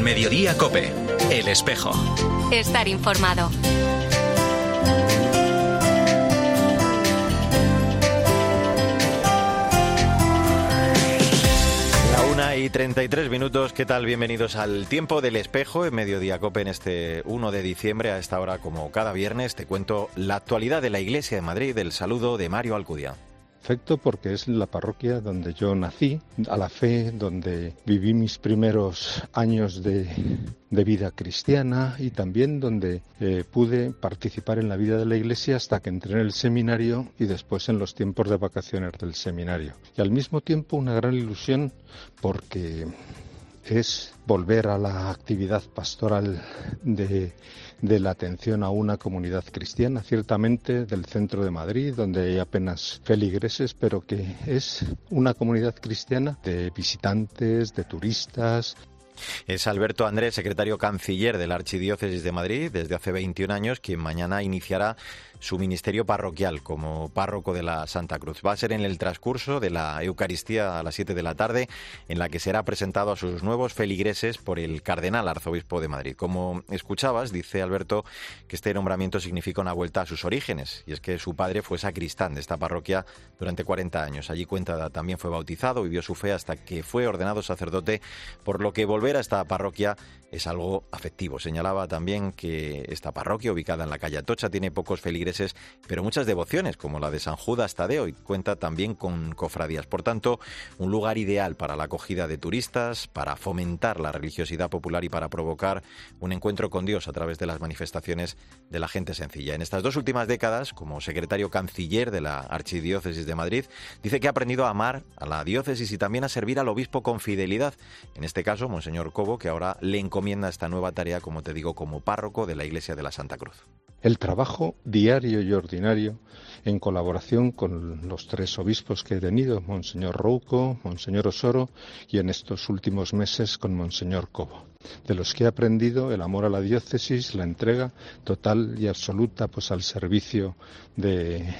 En Mediodía Cope, El Espejo. Estar informado. La una y 33 minutos, ¿qué tal? Bienvenidos al Tiempo del Espejo en Mediodía Cope en este 1 de diciembre. A esta hora, como cada viernes, te cuento la actualidad de la Iglesia de Madrid. El saludo de Mario Alcudia perfecto porque es la parroquia donde yo nací, a la fe, donde viví mis primeros años de, vida cristiana y también donde eh, pude participar en la vida de la iglesia hasta que entré en el seminario y después en los tiempos de vacaciones del seminario. Y al mismo tiempo una gran ilusión porque es volver a la actividad pastoral de la atención a una comunidad cristiana, ciertamente del centro de Madrid, donde hay apenas feligreses, pero que es una comunidad cristiana de visitantes, de turistas, es Alberto Andrés, secretario canciller de la Archidiócesis de Madrid desde hace 21 años, quien mañana iniciará su ministerio parroquial como párroco de la Santa Cruz. Va a ser en el transcurso de la Eucaristía a las 7 de la tarde, en la que será presentado a sus nuevos feligreses por el cardenal arzobispo de Madrid. Como escuchabas, dice Alberto que este nombramiento significa una vuelta a sus orígenes, y es que su padre fue sacristán de esta parroquia durante 40 años. Allí cuenta también fue bautizado, vivió su fe hasta que fue ordenado sacerdote, por lo que volver a esta parroquia es algo afectivo. Señalaba también que esta parroquia, ubicada en la calle Atocha, tiene pocos feligreses, pero muchas devociones, como la de San Judas Tadeo, y cuenta también con cofradías. Por tanto, un lugar ideal para la acogida de turistas, para fomentar la religiosidad popular y para provocar un encuentro con Dios a través de las manifestaciones de la gente sencilla. En estas dos últimas décadas, como secretario canciller de la Archidiócesis de Madrid, dice que ha aprendido a amar a la diócesis y también a servir al obispo con fidelidad. En este caso, Monseñor Cobo, que ahora le encomienda esta nueva tarea, como te digo, como párroco de la Iglesia de la Santa Cruz. El trabajo diario y ordinario en colaboración con los tres obispos que he tenido, Monseñor Rouco, Monseñor Osoro y en estos últimos meses con Monseñor Cobo, de los que he aprendido el amor a la diócesis, la entrega total y absoluta pues al servicio de,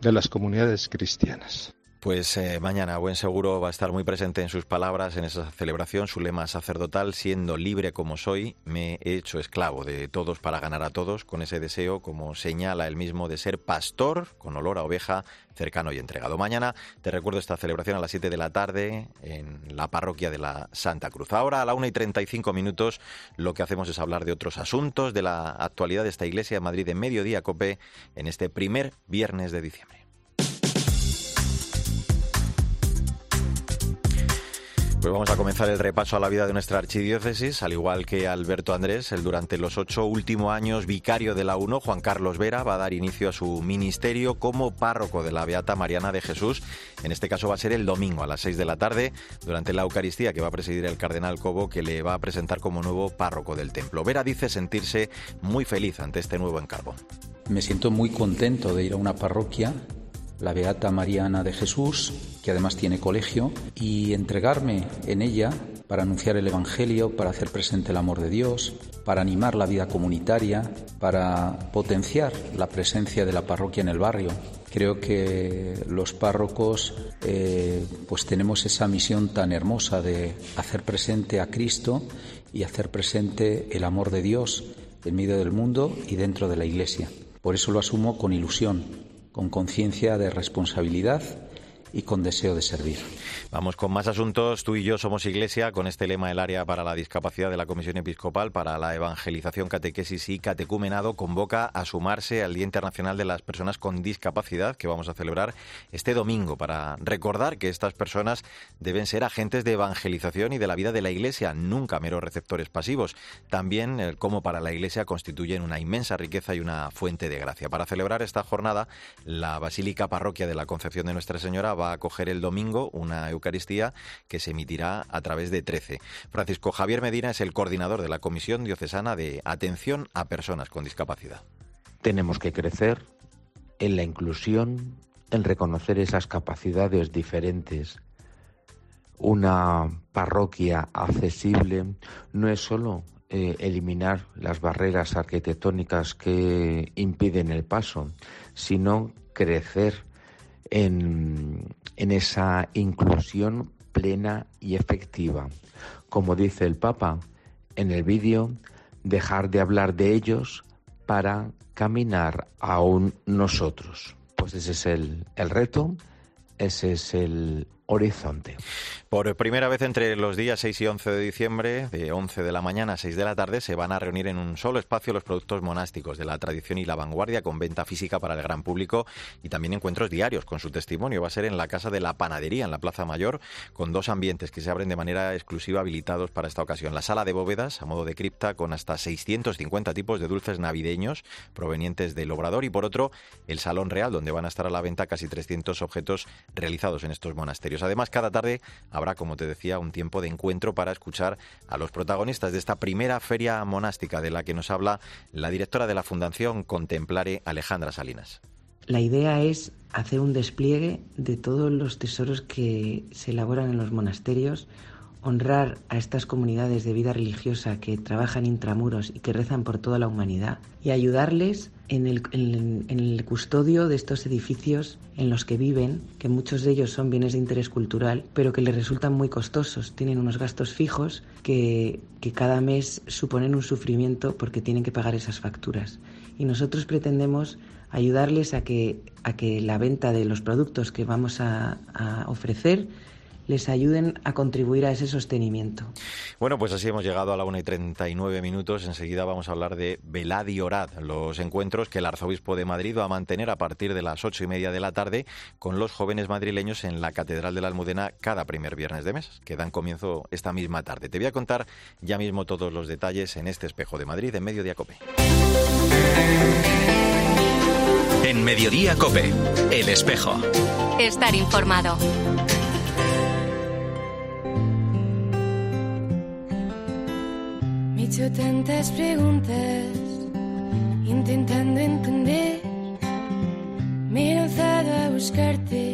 de las comunidades cristianas. Pues eh, mañana, buen seguro, va a estar muy presente en sus palabras en esa celebración, su lema sacerdotal, siendo libre como soy, me he hecho esclavo de todos para ganar a todos, con ese deseo, como señala él mismo, de ser pastor, con olor a oveja, cercano y entregado. Mañana te recuerdo esta celebración a las 7 de la tarde en la parroquia de la Santa Cruz. Ahora a la 1 y 35 minutos lo que hacemos es hablar de otros asuntos, de la actualidad de esta iglesia de Madrid en Mediodía Cope en este primer viernes de diciembre. Pues vamos a comenzar el repaso a la vida de nuestra archidiócesis, al igual que Alberto Andrés, el durante los ocho últimos años vicario de la UNO, Juan Carlos Vera, va a dar inicio a su ministerio como párroco de la Beata Mariana de Jesús. En este caso va a ser el domingo a las seis de la tarde, durante la Eucaristía que va a presidir el cardenal Cobo, que le va a presentar como nuevo párroco del templo. Vera dice sentirse muy feliz ante este nuevo encargo. Me siento muy contento de ir a una parroquia la Beata Mariana de Jesús, que además tiene colegio, y entregarme en ella para anunciar el Evangelio, para hacer presente el amor de Dios, para animar la vida comunitaria, para potenciar la presencia de la parroquia en el barrio. Creo que los párrocos eh, pues tenemos esa misión tan hermosa de hacer presente a Cristo y hacer presente el amor de Dios en medio del mundo y dentro de la Iglesia. Por eso lo asumo con ilusión, con conciencia de responsabilidad y con deseo de servir. Vamos con más asuntos. Tú y yo somos Iglesia con este lema del área para la discapacidad de la Comisión Episcopal para la Evangelización, Catequesis y Catecumenado convoca a sumarse al Día Internacional de las Personas con Discapacidad que vamos a celebrar este domingo para recordar que estas personas deben ser agentes de evangelización y de la vida de la Iglesia, nunca meros receptores pasivos. También, eh, como para la Iglesia, constituyen una inmensa riqueza y una fuente de gracia. Para celebrar esta jornada, la Basílica Parroquia de la Concepción de Nuestra Señora va a acoger el domingo una Eucaristía que se emitirá a través de 13. Francisco Javier Medina es el coordinador de la Comisión Diocesana de Atención a Personas con Discapacidad. Tenemos que crecer en la inclusión, en reconocer esas capacidades diferentes. Una parroquia accesible no es solo eh, eliminar las barreras arquitectónicas que impiden el paso, sino crecer en, esa inclusión plena y efectiva. Como dice el Papa, en el vídeo, dejar de hablar de ellos para caminar aún nosotros. Pues ese es el, el reto, ese es el horizonte. Por primera vez entre los días 6 y 11 de diciembre, de 11 de la mañana a 6 de la tarde, se van a reunir en un solo espacio los productos monásticos de la tradición y la vanguardia, con venta física para el gran público y también encuentros diarios con su testimonio. Va a ser en la Casa de la Panadería, en la Plaza Mayor, con dos ambientes que se abren de manera exclusiva habilitados para esta ocasión. La sala de bóvedas, a modo de cripta, con hasta 650 tipos de dulces navideños provenientes del Obrador y por otro, el Salón Real, donde van a estar a la venta casi 300 objetos realizados en estos monasterios. Además, cada tarde habrá, como te decía, un tiempo de encuentro para escuchar a los protagonistas de esta primera feria monástica de la que nos habla la directora de la Fundación Contemplare, Alejandra Salinas. La idea es hacer un despliegue de todos los tesoros que se elaboran en los monasterios, honrar a estas comunidades de vida religiosa que trabajan intramuros y que rezan por toda la humanidad y ayudarles en el, custodio de estos edificios en los que viven, que muchos de ellos son bienes de interés cultural, pero que les resultan muy costosos. Tienen unos gastos fijos que, que cada mes suponen un sufrimiento porque tienen que pagar esas facturas. Y nosotros pretendemos ayudarles a que, a que la venta de los productos que vamos a ofrecer les ayuden a contribuir a ese sostenimiento. Bueno, pues así hemos llegado a la 1 y 39 minutos. Enseguida vamos a hablar de Velad y Orad, los encuentros que el arzobispo de Madrid va a mantener a partir de las ocho y media de la tarde con los jóvenes madrileños en la Catedral de la Almudena cada primer viernes de mes, que dan comienzo esta misma tarde. Te voy a contar ya mismo todos los detalles en este espejo de Madrid en Mediodía Cope. En Mediodía Cope, el espejo. Estar informado. Hecho tantas preguntas intentando entender. Me he lanzado a buscarte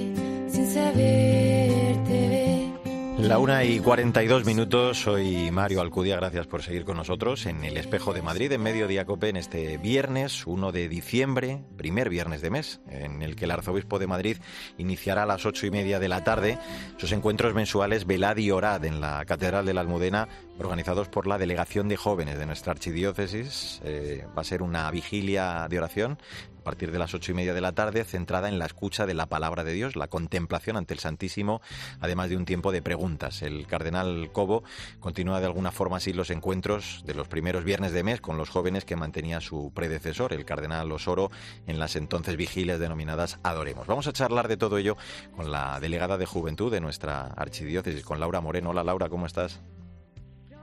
La una y 42 minutos, soy Mario Alcudia, gracias por seguir con nosotros en el Espejo de Madrid, en Mediodía Cope, en este viernes 1 de diciembre, primer viernes de mes, en el que el Arzobispo de Madrid iniciará a las ocho y media de la tarde sus encuentros mensuales Velad y Orad en la Catedral de la Almudena, organizados por la Delegación de Jóvenes de nuestra Archidiócesis. Eh, va a ser una vigilia de oración a partir de las ocho y media de la tarde, centrada en la escucha de la palabra de Dios, la contemplación ante el Santísimo, además de un tiempo de preguntas. El cardenal Cobo continúa de alguna forma así los encuentros de los primeros viernes de mes con los jóvenes que mantenía su predecesor, el cardenal Osoro, en las entonces vigilias denominadas Adoremos. Vamos a charlar de todo ello con la delegada de Juventud de nuestra archidiócesis, con Laura Moreno. Hola Laura, ¿cómo estás?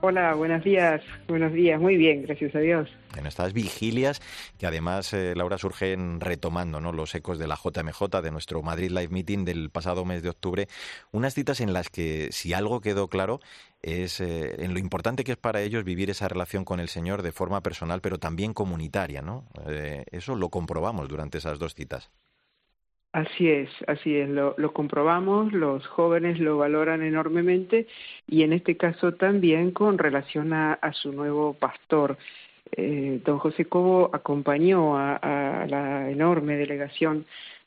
Hola, buenos días, buenos días, muy bien, gracias a Dios. En estas vigilias, que además, eh, Laura, surgen retomando ¿no? los ecos de la JMJ, de nuestro Madrid Live Meeting del pasado mes de octubre, unas citas en las que, si algo quedó claro, es eh, en lo importante que es para ellos vivir esa relación con el Señor de forma personal, pero también comunitaria, ¿no? Eh, eso lo comprobamos durante esas dos citas. Así es, así es, lo, comprobamos, los jóvenes lo valoran enormemente y en este caso también con relación a, su nuevo pastor. Eh, don José Cobo acompañó a, la enorme delegación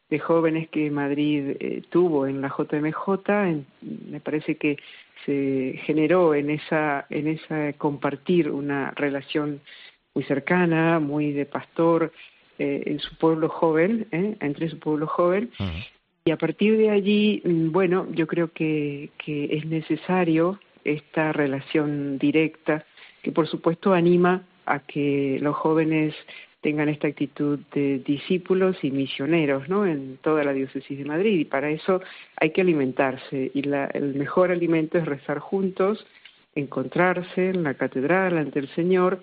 de jóvenes que Madrid eh, tuvo en la JMJ, me parece que se generó en esa, en esa compartir una relación muy cercana, muy de pastor, eh, en su pueblo joven, ¿eh? entre su pueblo joven. Y a partir de allí, mm, bueno, yo creo que, que es necesario esta relación directa que por supuesto anima a que los jóvenes tengan esta actitud de discípulos y misioneros ¿no? en toda la diócesis de Madrid y para eso hay que alimentarse y la, el mejor alimento es rezar juntos, encontrarse en la catedral ante el Señor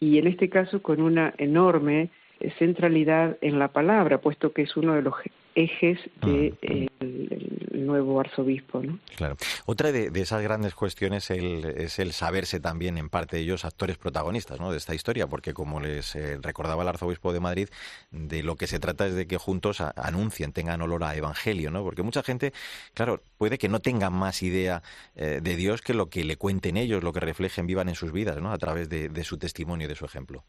y en este caso con una enorme centralidad en la palabra, puesto que es uno de los ejes del de el nuevo arzobispo. ¿no? Claro. Otra de, esas grandes cuestiones es el saberse también, en parte de ellos, actores protagonistas ¿no? de esta historia, porque como les eh, recordaba el arzobispo de Madrid, de lo que se trata es de que juntos anuncien, tengan olor a evangelio, ¿no? porque mucha gente, claro, puede que no tenga más idea eh, de Dios que lo que le cuenten ellos, lo que reflejen, vivan en sus vidas, ¿no? a través de, de su testimonio y de su ejemplo.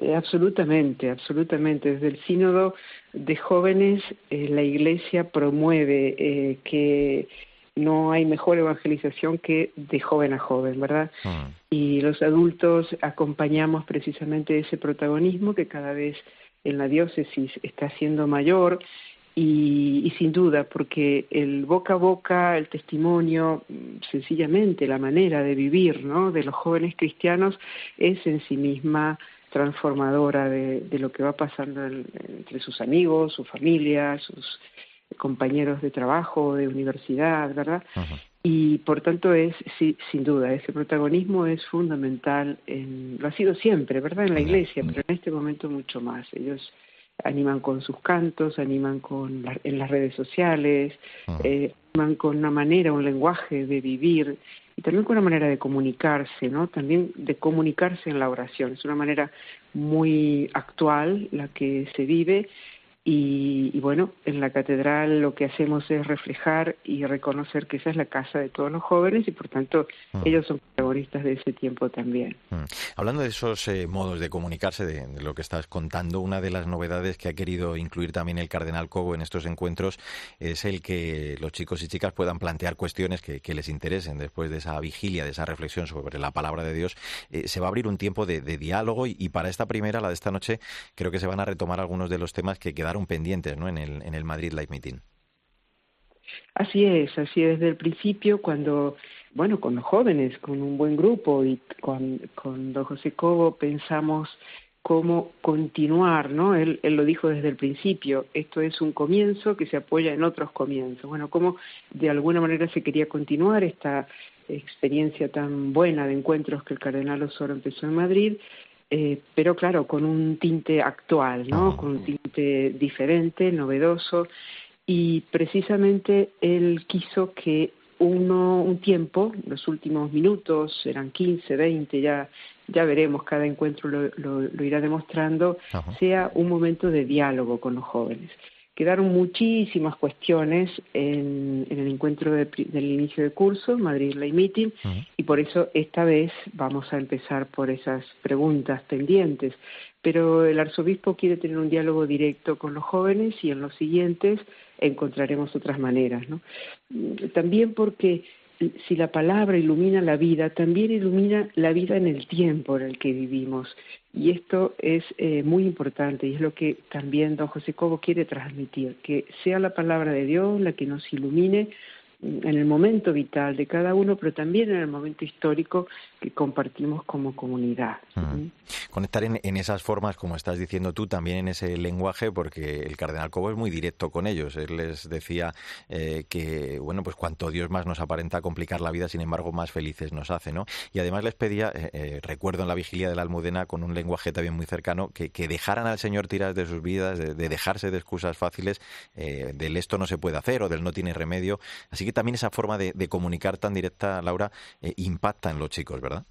Eh, absolutamente, absolutamente. Desde el sínodo de jóvenes, eh, la Iglesia promueve eh, que no hay mejor evangelización que de joven a joven, ¿verdad? Mm. Y los adultos acompañamos precisamente ese protagonismo que cada vez en la diócesis está siendo mayor y, y, sin duda, porque el boca a boca, el testimonio, sencillamente la manera de vivir ¿no? de los jóvenes cristianos es en sí misma transformadora de, de lo que va pasando en, entre sus amigos, su familia, sus compañeros de trabajo, de universidad, ¿verdad? Y por tanto es, sí, sin duda, ese protagonismo es fundamental, en, lo ha sido siempre, ¿verdad? En la iglesia, pero en este momento mucho más. Ellos animan con sus cantos, animan con la- en las redes sociales, eh, animan con una manera, un lenguaje de vivir y también con una manera de comunicarse, ¿no? También de comunicarse en la oración. Es una manera muy actual la que se vive y, y bueno, en la catedral lo que hacemos es reflejar y reconocer que esa es la casa de todos los jóvenes y por tanto ellos son protagonistas de ese tiempo también. Mm. Hablando de esos eh, modos de comunicarse, de, de lo que estás contando, una de las novedades que ha querido incluir también el cardenal Cobo en estos encuentros es el que los chicos y chicas puedan plantear cuestiones que, que les interesen después de esa vigilia, de esa reflexión sobre la palabra de Dios. Eh, se va a abrir un tiempo de, de diálogo y, y para esta primera, la de esta noche, creo que se van a retomar algunos de los temas que quedaron pendientes ¿no? en, el, en el Madrid Live Meeting. Así es, así es desde el principio cuando, bueno, con los jóvenes, con un buen grupo y con, con don José Cobo pensamos cómo continuar, ¿no? Él, él lo dijo desde el principio, esto es un comienzo que se apoya en otros comienzos. Bueno, cómo de alguna manera se quería continuar esta experiencia tan buena de encuentros que el cardenal Osoro empezó en Madrid, eh, pero claro, con un tinte actual, ¿no? Con un tinte diferente, novedoso, y precisamente él quiso que uno, un tiempo, los últimos minutos, eran 15, 20, ya, ya veremos, cada encuentro lo, lo, lo irá demostrando, sea un momento de diálogo con los jóvenes. Quedaron muchísimas cuestiones en, en el encuentro de del inicio de curso, Madrid Lay Meeting, y por eso esta vez vamos a empezar por esas preguntas pendientes. Pero el arzobispo quiere tener un diálogo directo con los jóvenes y en los siguientes encontraremos otras maneras. ¿no? Mm, También porque si la palabra ilumina la vida, también ilumina la vida en el tiempo en el que vivimos. Y esto es eh, muy importante y es lo que también don José Cobo quiere transmitir, que sea la palabra de Dios la que nos ilumine en el momento vital de cada uno, pero también en el momento histórico que compartimos como comunidad. Mm. Conectar en, esas formas, como estás diciendo tú, también en ese lenguaje, porque el cardenal Cobo es muy directo con ellos. Él les decía eh, que, bueno, pues cuanto Dios más nos aparenta complicar la vida, sin embargo, más felices nos hace, ¿no? Y además les pedía, eh, eh, recuerdo en la vigilia de la Almudena, con un lenguaje también muy cercano, que, dejaran al Señor tiras de sus vidas, de, de dejarse de excusas fáciles, del esto no se puede hacer o del no tiene remedio. Así que también esa forma de, de comunicar tan directa, Laura, eh, impacta en los chicos, ¿verdad?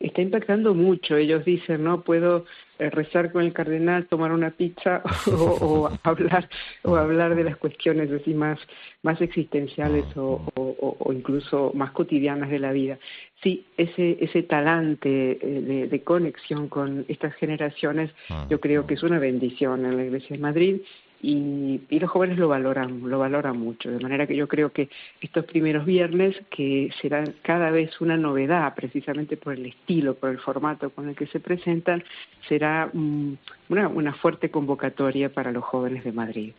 está impactando mucho. Ellos dicen, no puedo eh, rezar con el cardenal, tomar una pizza o, o hablar o hablar de las cuestiones así más más existenciales o, o, o, incluso más cotidianas de la vida. Sí, ese ese talante eh, de, de, conexión con estas generaciones, yo creo que es una bendición en la Iglesia de Madrid y, los jóvenes lo valoran, lo valoran mucho, de manera que yo creo que estos primeros viernes, que serán cada vez una novedad, precisamente por el estilo, por el formato con el que se presentan, será um, una, una, fuerte convocatoria para los jóvenes de Madrid.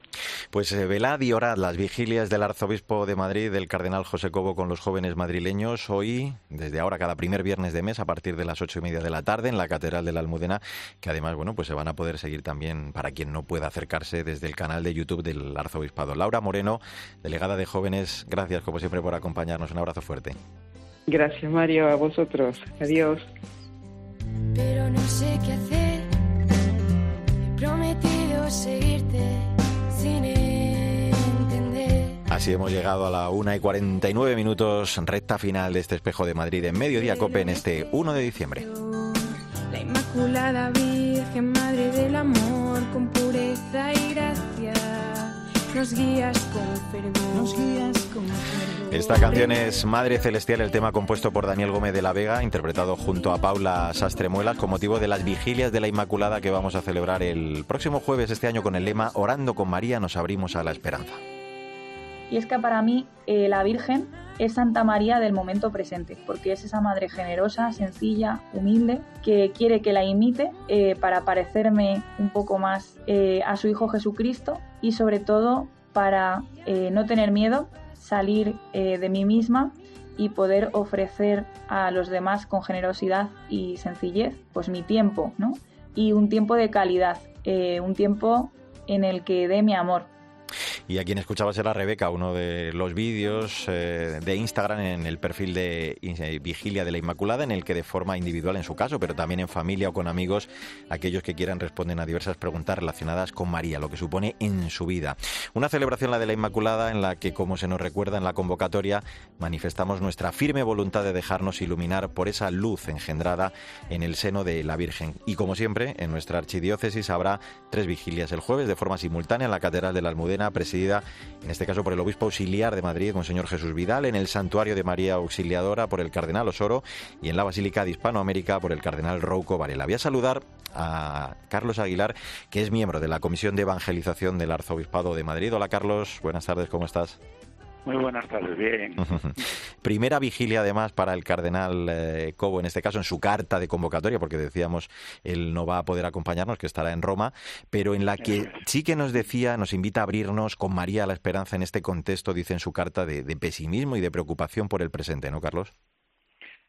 Pues eh, velad y orad las vigilias del arzobispo de Madrid, del cardenal José Cobo, con los jóvenes madrileños, hoy, desde ahora, cada primer viernes de mes, a partir de las ocho y media de la tarde, en la Catedral de la Almudena, que además, bueno, pues se van a poder seguir también, para quien no pueda acercarse, desde el canal de YouTube del Arzobispado. Laura Moreno, delegada de jóvenes, gracias como siempre por acompañarnos. Un abrazo fuerte. Gracias Mario, a vosotros. Adiós. Pero no sé qué hacer. He prometido seguirte sin entender. Así hemos llegado a la una y 49 minutos, recta final de este espejo de Madrid en Mediodía Cope en este 1 de diciembre. La Inmaculada Virgen, Madre nos guías con fervor. Nos guías con fervor. Esta canción es Madre Celestial, el tema compuesto por Daniel Gómez de la Vega, interpretado junto a Paula Sastremuelas con motivo de las vigilias de la Inmaculada que vamos a celebrar el próximo jueves este año con el lema Orando con María nos abrimos a la esperanza. Y es que para mí eh, la Virgen es Santa María del momento presente, porque es esa madre generosa, sencilla, humilde, que quiere que la imite eh, para parecerme un poco más eh, a su Hijo Jesucristo y sobre todo para no tener miedo, salir de mí misma y poder ofrecer a los demás con generosidad y sencillez, pues mi tiempo, ¿no? Y un tiempo de calidad, un tiempo en el que dé mi amor, y a quien escuchabas era Rebeca, uno de los vídeos eh, de Instagram en el perfil de eh, Vigilia de la Inmaculada, en el que de forma individual en su caso, pero también en familia o con amigos, aquellos que quieran responden a diversas preguntas relacionadas con María, lo que supone en su vida. Una celebración, la de la Inmaculada, en la que, como se nos recuerda en la convocatoria, manifestamos nuestra firme voluntad de dejarnos iluminar por esa luz engendrada en el seno de la Virgen. Y como siempre, en nuestra archidiócesis habrá tres vigilias el jueves de forma simultánea en la Catedral de la Almudena, presidida en este caso por el obispo auxiliar de Madrid, Monseñor Jesús Vidal, en el Santuario de María Auxiliadora por el Cardenal Osoro y en la Basílica de Hispanoamérica por el Cardenal Rouco Varela. Voy a saludar a Carlos Aguilar, que es miembro de la Comisión de Evangelización del Arzobispado de Madrid. Hola Carlos, buenas tardes, ¿cómo estás? Muy buenas tardes, bien. Primera vigilia además para el cardenal eh, Cobo, en este caso en su carta de convocatoria, porque decíamos él no va a poder acompañarnos, que estará en Roma, pero en la que sí que nos decía, nos invita a abrirnos con María a la esperanza en este contexto, dice en su carta, de, pesimismo y de preocupación por el presente, ¿no, Carlos?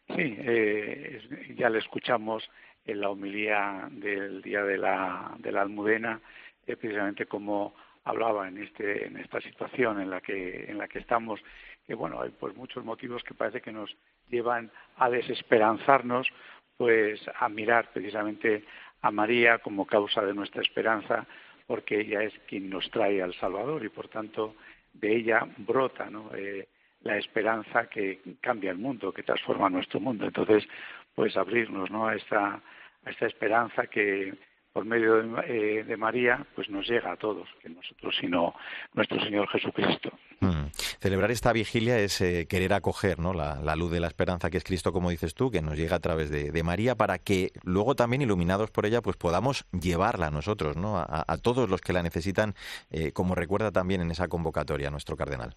Sí, eh, ya le escuchamos en la homilía del día de la, de la Almudena, eh, precisamente como hablaba en este en esta situación en la que en la que estamos que bueno hay pues muchos motivos que parece que nos llevan a desesperanzarnos pues a mirar precisamente a María como causa de nuestra esperanza porque ella es quien nos trae al Salvador y por tanto de ella brota ¿no? Eh, la esperanza que cambia el mundo que transforma nuestro mundo entonces pues abrirnos ¿no? a esta a esta esperanza que por medio de, eh, María, pues nos llega a todos, que nosotros, sino nuestro Señor Jesucristo. Mm. Celebrar esta vigilia es eh, querer acoger ¿no? La, luz de la esperanza que es Cristo, como dices tú, que nos llega a través de, María, para que luego también, iluminados por ella, pues podamos llevarla a nosotros, ¿no? a, todos los que la necesitan, eh, como recuerda también en esa convocatoria nuestro cardenal.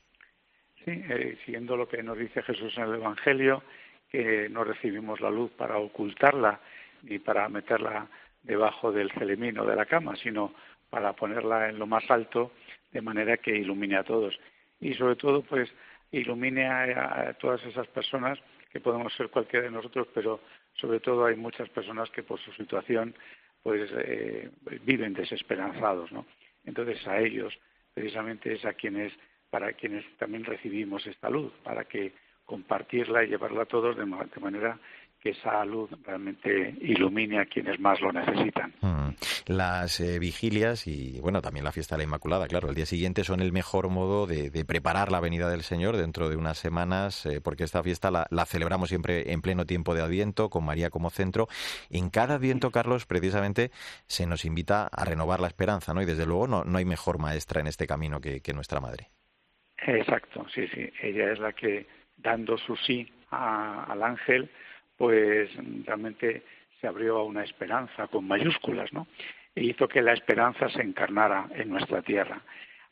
Sí, siguiendo lo que nos dice Jesús en el Evangelio, que no recibimos la luz para ocultarla ni para meterla debajo del celemino de la cama, sino para ponerla en lo más alto de manera que ilumine a todos. Y sobre todo, pues, ilumine a, todas esas personas, que podemos ser cualquiera de nosotros, pero sobre todo hay muchas personas que por su situación, pues, eh, viven desesperanzados, ¿no? Entonces, a ellos, precisamente es a quienes, para quienes también recibimos esta luz, para que compartirla y llevarla a todos de manera que esa luz realmente ilumine a quienes más lo necesitan. Mm. Las eh, vigilias y, bueno, también la fiesta de la Inmaculada, claro, el día siguiente son el mejor modo de, preparar la venida del Señor dentro de unas semanas, eh, porque esta fiesta la, celebramos siempre en pleno tiempo de Adviento, con María como centro. En cada Adviento, Carlos, precisamente se nos invita a renovar la esperanza, ¿no? Y desde luego no, no hay mejor maestra en este camino que, que nuestra Madre. Exacto, sí, sí. Ella es la que, dando su sí al ángel, pues realmente se abrió a una esperanza con mayúsculas, ¿no? E hizo que la esperanza se encarnara en nuestra tierra.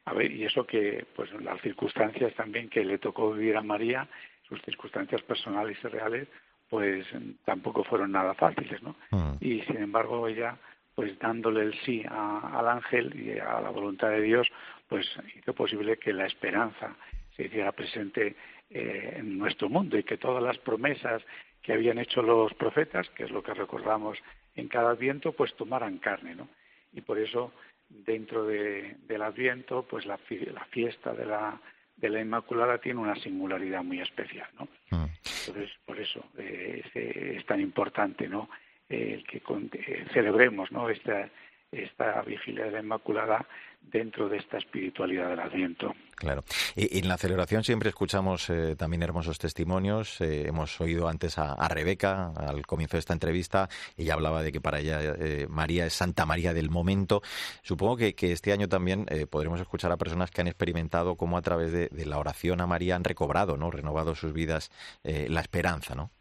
A ver, y eso que, pues las circunstancias también que le tocó vivir a María, sus circunstancias personales y reales, pues tampoco fueron nada fáciles, ¿no? Mm. Y sin embargo ella, pues dándole el sí al ángel y a la voluntad de Dios, pues hizo posible que la esperanza se hiciera presente eh, en nuestro mundo y que todas las promesas que habían hecho los profetas, que es lo que recordamos en cada Adviento, pues tomaran carne, ¿no? Y por eso, dentro de, del Adviento, pues la, la fiesta de la, de la Inmaculada tiene una singularidad muy especial, ¿no? Mm. Entonces, por eso eh, es, tan importante, ¿no? el que eh, celebremos, ¿no? Esta, esta vigilia de la Inmaculada dentro de esta espiritualidad del Adviento. Claro. Y, en la celebración siempre escuchamos eh, también hermosos testimonios. Eh, hemos oído antes a, Rebeca al comienzo de esta entrevista. Ella hablaba de que para ella eh, María es Santa María del momento. Supongo que, este año también podremos escuchar a personas que han experimentado cómo a través de, la oración a María han recobrado, ¿no? renovado sus vidas la esperanza, ¿no?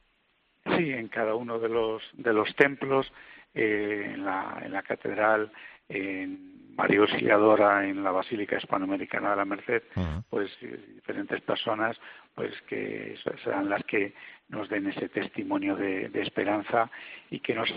Sí, en cada uno de los de los templos, en la, en la catedral en María Auxiliadora en la Basílica Hispanoamericana de la Merced, pues diferentes personas pues que serán las que nos den ese testimonio de, esperanza y que nos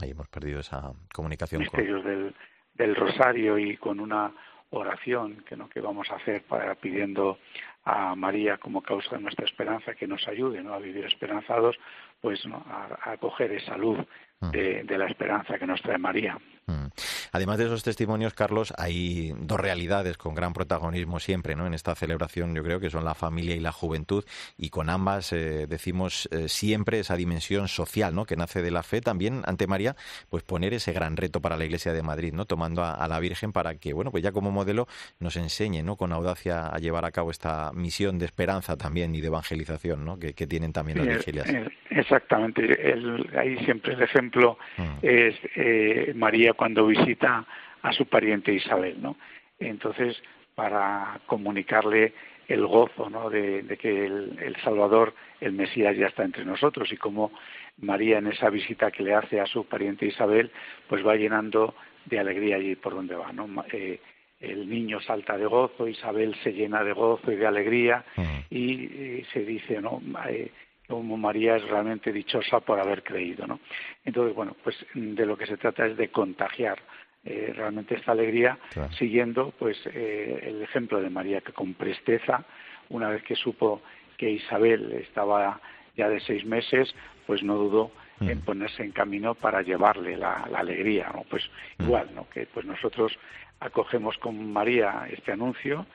ahí hemos perdido esa comunicación misterios del, del rosario y con una oración que no que vamos a hacer para pidiendo a María como causa de nuestra esperanza que nos ayude ¿no? a vivir esperanzados pues ¿no? a, a coger esa luz mm. de, la esperanza que nos trae María. Mm. Además de esos testimonios, Carlos, hay dos realidades con gran protagonismo siempre ¿no? en esta celebración, yo creo que son la familia y la juventud, y con ambas eh, decimos eh, siempre esa dimensión social ¿no? que nace de la fe, también ante María, pues poner ese gran reto para la Iglesia de Madrid, ¿no? tomando a, la Virgen para que, bueno, pues ya como modelo nos enseñe ¿no? con audacia a llevar a cabo esta misión de esperanza también y de evangelización ¿no? que, tienen también las vigilias. exactamente, el, ahí siempre el ejemplo mm. es eh, María cuando visita a su pariente Isabel, ¿no? Entonces, para comunicarle el gozo, ¿no? De, que el, Salvador, el Mesías, ya está entre nosotros y como María en esa visita que le hace a su pariente Isabel, pues va llenando de alegría allí por donde va, ¿no? Eh, el niño salta de gozo, Isabel se llena de gozo y de alegría y, se dice, ¿no? Eh, como María es realmente dichosa por haber creído, ¿no? Entonces, bueno, pues de lo que se trata es de contagiar eh, realmente esta alegría, siguiendo pues eh, el ejemplo de María que con presteza, una vez que supo que Isabel estaba ya de seis meses, pues no dudó en ponerse en camino para llevarle la, alegría, ¿no? Pues igual, ¿no? Que pues nosotros acogemos con María este anuncio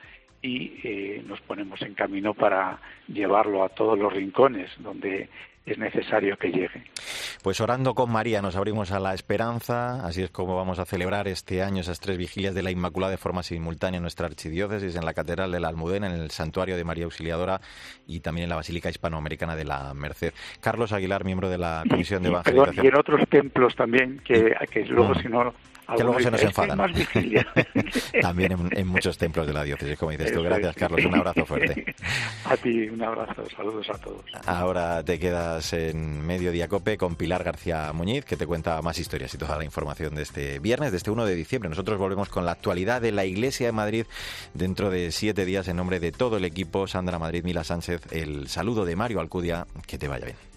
y eh, nos ponemos en camino para llevarlo a todos los rincones donde es necesario que llegue. Pues orando con María nos abrimos a la esperanza, así es como vamos a celebrar este año esas tres vigilias de la Inmaculada de forma simultánea en nuestra archidiócesis, en la Catedral de la Almudena, en el Santuario de María Auxiliadora y también en la Basílica Hispanoamericana de la Merced. Carlos Aguilar, miembro de la Comisión de Evangelización. y en otros templos también, que, que luego mm. si no que luego se nos enfadan. También en, muchos templos de la diócesis, como dices tú. Gracias, Carlos. Un abrazo fuerte. A ti, un abrazo. Saludos a todos. Ahora te quedas en Medio Cope con Pilar García Muñiz, que te cuenta más historias y toda la información de este viernes, de este 1 de diciembre. Nosotros volvemos con la actualidad de la Iglesia de Madrid dentro de siete días en nombre de todo el equipo. Sandra Madrid, Mila Sánchez, el saludo de Mario Alcudia. Que te vaya bien.